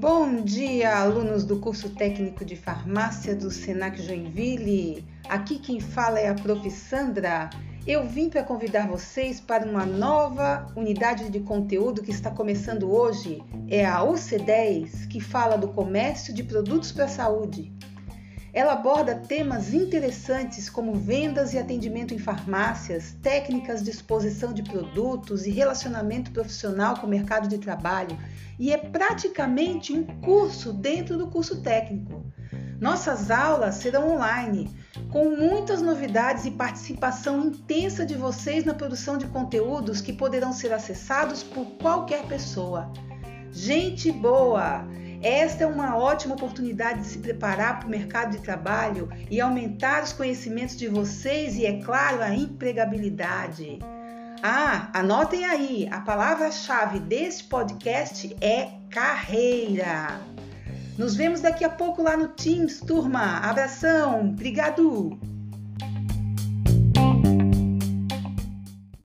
Bom dia, alunos do curso técnico de farmácia do Senac Joinville. Aqui quem fala é a Prof. Sandra. Eu vim para convidar vocês para uma nova unidade de conteúdo que está começando hoje. É a UC10, que fala do comércio de produtos para a saúde. Ela aborda temas interessantes como vendas e atendimento em farmácias, técnicas de exposição de produtos e relacionamento profissional com o mercado de trabalho, e é praticamente um curso dentro do curso técnico. Nossas aulas serão online, com muitas novidades e participação intensa de vocês na produção de conteúdos que poderão ser acessados por qualquer pessoa. Gente boa! Esta é uma ótima oportunidade de se preparar para o mercado de trabalho e aumentar os conhecimentos de vocês e, é claro, a empregabilidade. Ah, anotem aí, a palavra-chave deste podcast é carreira. Nos vemos daqui a pouco lá no Teams, turma. Abração, obrigado!